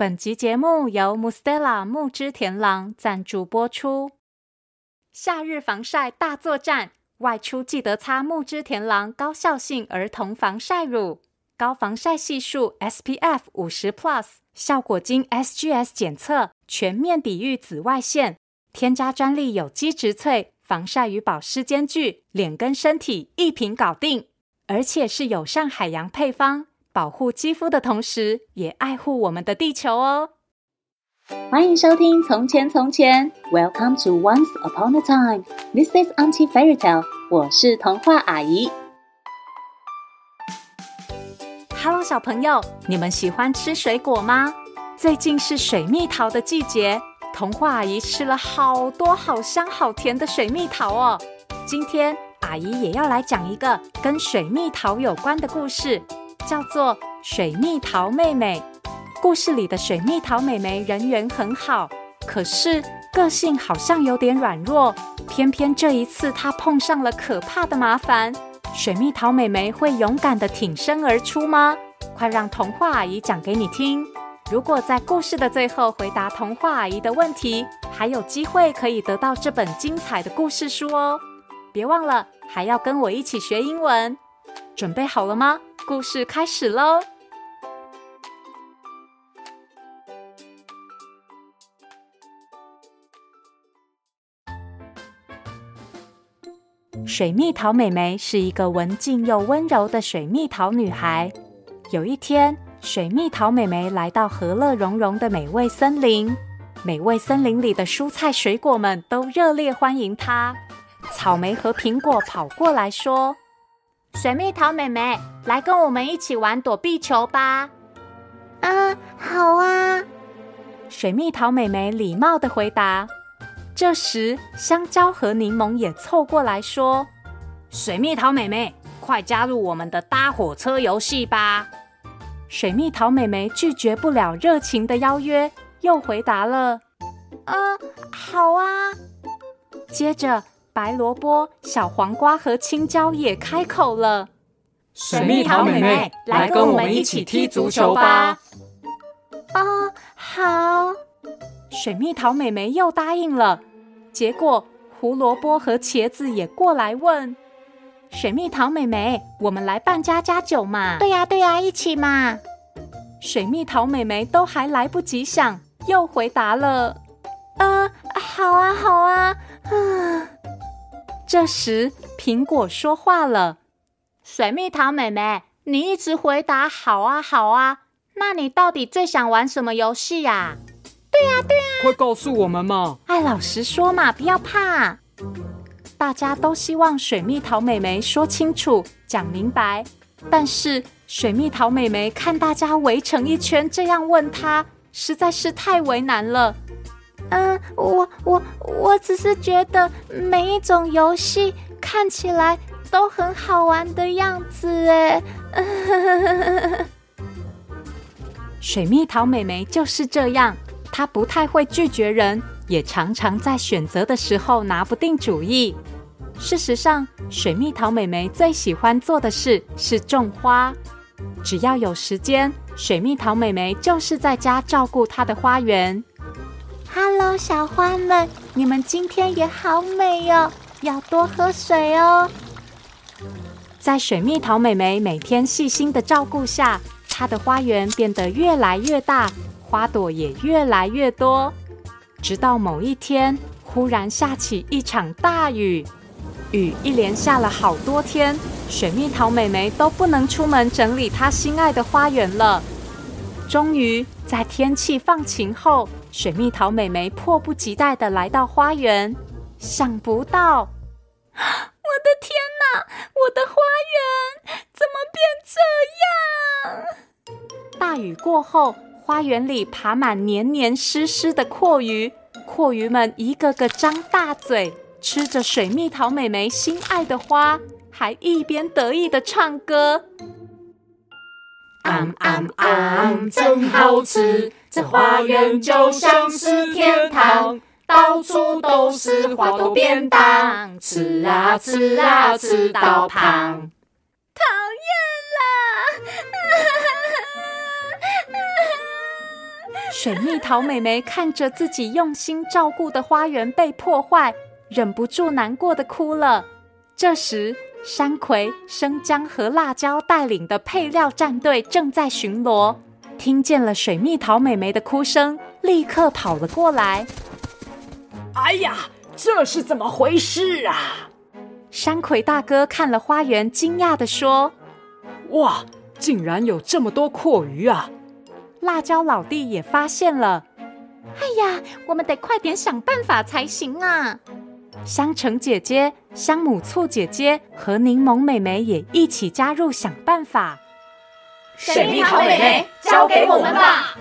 本集节目由 Mustela 木之田狼赞助播出。夏日防晒大作战，外出记得擦木之田狼高效性儿童防晒乳，高防晒系数 SPF 五十 Plus，效果经 SGS 检测，全面抵御紫外线，添加专利有机植萃，防晒与保湿兼具，脸跟身体一瓶搞定，而且是友善海洋配方。保护肌肤的同时，也爱护我们的地球哦。欢迎收听《从前从前》，Welcome to Once Upon a Time。This is Auntie Fairy Tale。我是童话阿姨。Hello，小朋友，你们喜欢吃水果吗？最近是水蜜桃的季节，童话阿姨吃了好多好香好甜的水蜜桃哦。今天阿姨也要来讲一个跟水蜜桃有关的故事。叫做水蜜桃妹妹。故事里的水蜜桃妹妹人缘很好，可是个性好像有点软弱。偏偏这一次她碰上了可怕的麻烦。水蜜桃妹妹会勇敢地挺身而出吗？快让童话阿姨讲给你听。如果在故事的最后回答童话阿姨的问题，还有机会可以得到这本精彩的故事书哦。别忘了还要跟我一起学英文。准备好了吗？故事开始喽！水蜜桃妹妹是一个文静又温柔的水蜜桃女孩。有一天，水蜜桃妹妹来到和乐融融的美味森林。美味森林里的蔬菜水果们都热烈欢迎她。草莓和苹果跑过来说。水蜜桃妹妹，来跟我们一起玩躲避球吧！啊，好啊。水蜜桃妹妹礼貌的回答。这时，香蕉和柠檬也凑过来说：“水蜜桃妹妹，快加入我们的搭火车游戏吧！”水蜜桃妹妹拒绝不了热情的邀约，又回答了：“嗯，好啊。”接着。白萝卜、小黄瓜和青椒也开口了：“水蜜桃妹妹，来跟我们一起踢足球吧！”哦，好。水蜜桃妹妹又答应了。结果胡萝卜和茄子也过来问：“水蜜桃妹妹，我们来办家家酒嘛？”“对呀，对呀，一起嘛！”水蜜桃妹妹都还来不及想，又回答了：“啊，好啊，好啊。”嗯。这时，苹果说话了：“水蜜桃妹妹，你一直回答好啊，好啊，那你到底最想玩什么游戏呀？”“对呀，对呀，快告诉我们嘛！”“爱老实说嘛，不要怕。”大家都希望水蜜桃妹妹说清楚、讲明白，但是水蜜桃妹妹看大家围成一圈这样问她，实在是太为难了。嗯，我我我只是觉得每一种游戏看起来都很好玩的样子哎。水蜜桃妹妹就是这样，她不太会拒绝人，也常常在选择的时候拿不定主意。事实上，水蜜桃妹妹最喜欢做的事是种花。只要有时间，水蜜桃妹妹就是在家照顾她的花园。Hello，小花们，你们今天也好美哦，要多喝水哦。在水蜜桃妹妹每天细心的照顾下，她的花园变得越来越大，花朵也越来越多。直到某一天，忽然下起一场大雨，雨一连下了好多天，水蜜桃妹妹都不能出门整理她心爱的花园了。终于，在天气放晴后，水蜜桃妹妹迫不及待地来到花园，想不到，我的天哪！我的花园怎么变这样？大雨过后，花园里爬满黏黏湿湿的蛞蝓，蛞蝓们一个个张大嘴，吃着水蜜桃妹妹心爱的花，还一边得意地唱歌。啊啊啊！真好吃，这花园就像是天堂，到处都是花朵便当，吃啊吃啊吃到胖。讨厌啦！水蜜桃妹妹看着自己用心照顾的花园被破坏，忍不住难过的哭了。这时，山葵、生姜和辣椒带领的配料战队正在巡逻，听见了水蜜桃妹妹的哭声，立刻跑了过来。哎呀，这是怎么回事啊？山葵大哥看了花园，惊讶地说：“哇，竟然有这么多阔鱼啊！”辣椒老弟也发现了。哎呀，我们得快点想办法才行啊！香橙姐姐、香母醋姐姐和柠檬妹妹也一起加入想办法。水蜜桃妹妹，交给我们吧！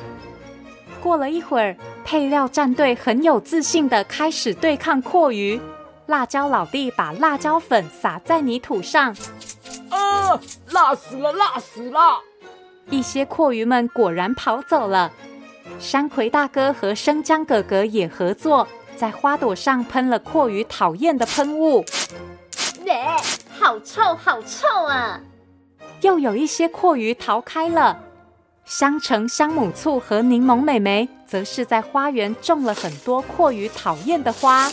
过了一会儿，配料战队很有自信的开始对抗蛞蝓。辣椒老弟把辣椒粉撒在泥土上，啊，辣死了，辣死了！一些蛞蝓们果然跑走了。山葵大哥和生姜哥哥也合作。在花朵上喷了蛞蝓讨厌的喷雾，耶，好臭，好臭啊！又有一些蛞蝓逃开了。香橙、香母醋和柠檬美眉则是在花园种了很多蛞蝓讨厌的花。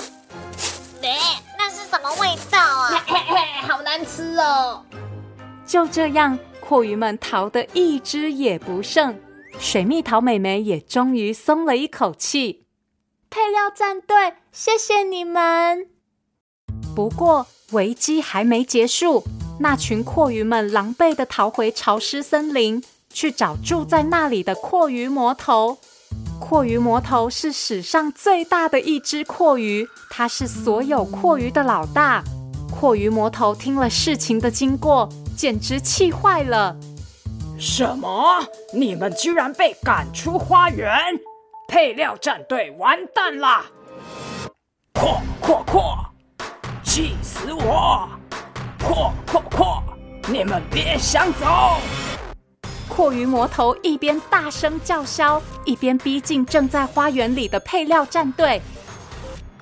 耶，那是什么味道啊？嘿嘿，好难吃哦！就这样，蛞蝓们逃得一只也不剩，水蜜桃美眉也终于松了一口气。配料战队，谢谢你们。不过危机还没结束，那群蛞蝓们狼狈地逃回潮湿森林，去找住在那里的蛞蝓魔头。蛞蝓魔头是史上最大的一只蛞蝓，它是所有蛞蝓的老大。蛞蝓魔头听了事情的经过，简直气坏了。什么？你们居然被赶出花园？配料战队完蛋啦！扩扩扩，气死我！扩扩扩，你们别想走！蛞蝓魔头一边大声叫嚣，一边逼近正在花园里的配料战队。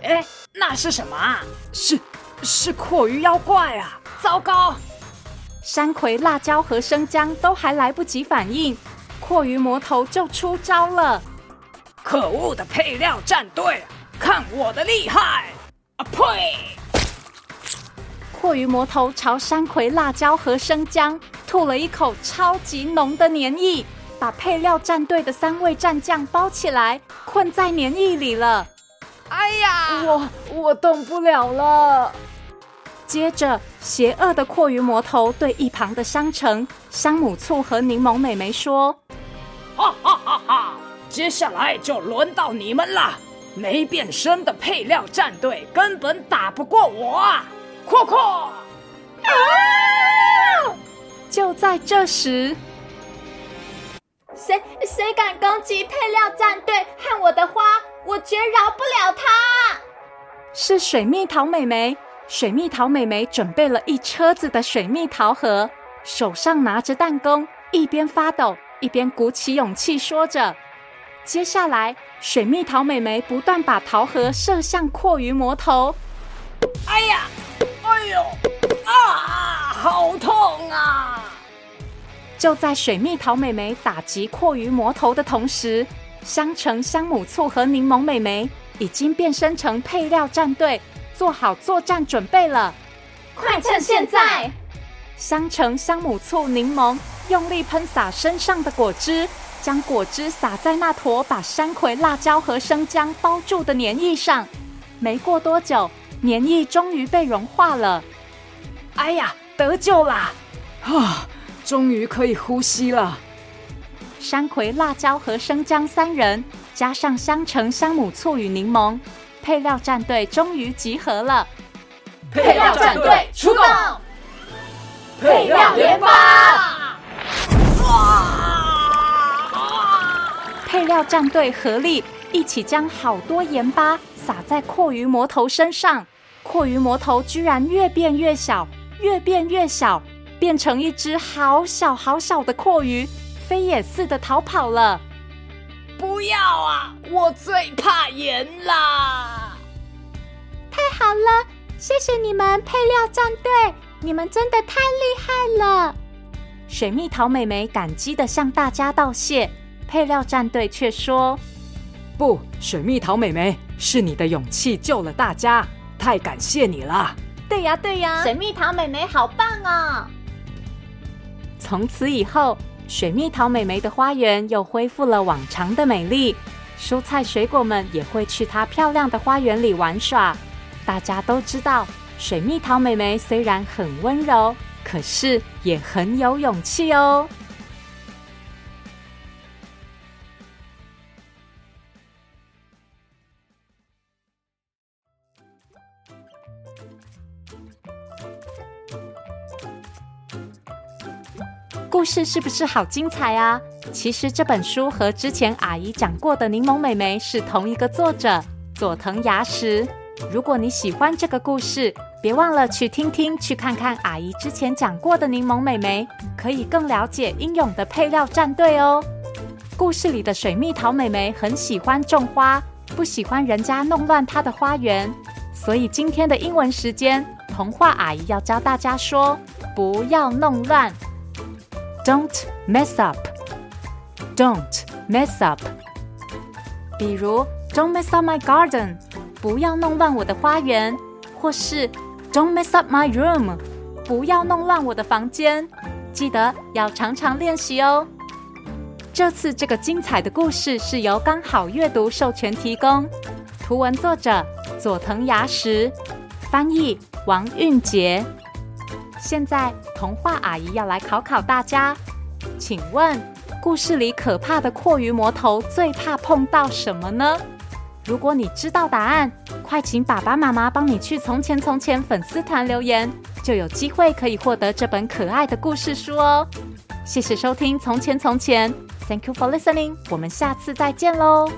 哎，那是什么啊？是是蛞蝓妖怪啊！糟糕！山葵、辣椒和生姜都还来不及反应，蛞蝓魔头就出招了。可恶的配料战队，看我的厉害！啊呸！阔鱼魔头朝山葵、辣椒和生姜吐了一口超级浓的粘液，把配料战队的三位战将包起来，困在粘液里了。哎呀，我我动不了了。接着，邪恶的阔鱼魔头对一旁的香橙、香母醋和柠檬妹妹说：“哈哈哈哈！”接下来就轮到你们了，没变身的配料战队根本打不过我啊！扩扩！啊！就在这时，谁谁敢攻击配料战队和我的花，我绝饶不了他！是水蜜桃妹妹。水蜜桃妹妹准备了一车子的水蜜桃核，手上拿着弹弓，一边发抖一边鼓起勇气说着。接下来，水蜜桃妹妹不断把桃核射向蛞蝓魔头。哎呀，哎呦，啊，好痛啊！就在水蜜桃妹妹打击蛞蝓魔头的同时，香橙、香母醋和柠檬妹妹已经变身成配料战队，做好作战准备了。快趁现在！香橙、香母醋、柠檬用力喷洒身上的果汁。将果汁洒在那坨把山葵、辣椒和生姜包住的粘液上，没过多久，粘液终于被融化了。哎呀，得救啦！啊，终于可以呼吸了。山葵、辣椒和生姜三人，加上香橙、香母醋与柠檬，配料战队终于集合了。配料战队出动！配料研发！哇！配料战队合力一起将好多盐巴撒在蛞蝓魔头身上，蛞蝓魔头居然越变越小，越变越小，变成一只好小好小的蛞蝓，飞也似的逃跑了。不要啊！我最怕盐啦！太好了，谢谢你们配料战队，你们真的太厉害了！水蜜桃妹妹感激的向大家道谢。配料战队却说：“不，水蜜桃妹妹，是你的勇气救了大家，太感谢你了。”对呀，对呀，水蜜桃妹妹好棒哦！从此以后，水蜜桃妹妹的花园又恢复了往常的美丽，蔬菜水果们也会去她漂亮的花园里玩耍。大家都知道，水蜜桃妹妹虽然很温柔，可是也很有勇气哦。故事是不是好精彩啊？其实这本书和之前阿姨讲过的《柠檬妹妹》是同一个作者佐藤芽实。如果你喜欢这个故事，别忘了去听听、去看看阿姨之前讲过的《柠檬妹妹》，可以更了解英勇的配料战队哦。故事里的水蜜桃妹妹很喜欢种花，不喜欢人家弄乱她的花园，所以今天的英文时间，童话阿姨要教大家说：不要弄乱。Don't mess up. Don't mess up. 比如，Don't mess up my garden. 不要弄乱我的花园。或是，Don't mess up my room. 不要弄乱我的房间。记得要常常练习哦。这次这个精彩的故事是由刚好阅读授权提供，图文作者佐藤芽实，翻译王韵婕。现在，童话阿姨要来考考大家，请问故事里可怕的蛞蝓魔头最怕碰到什么呢？如果你知道答案，快请爸爸妈妈帮你去《从前从前》粉丝团留言，就有机会可以获得这本可爱的故事书哦。谢谢收听《从前从前》，Thank you for listening，我们下次再见喽。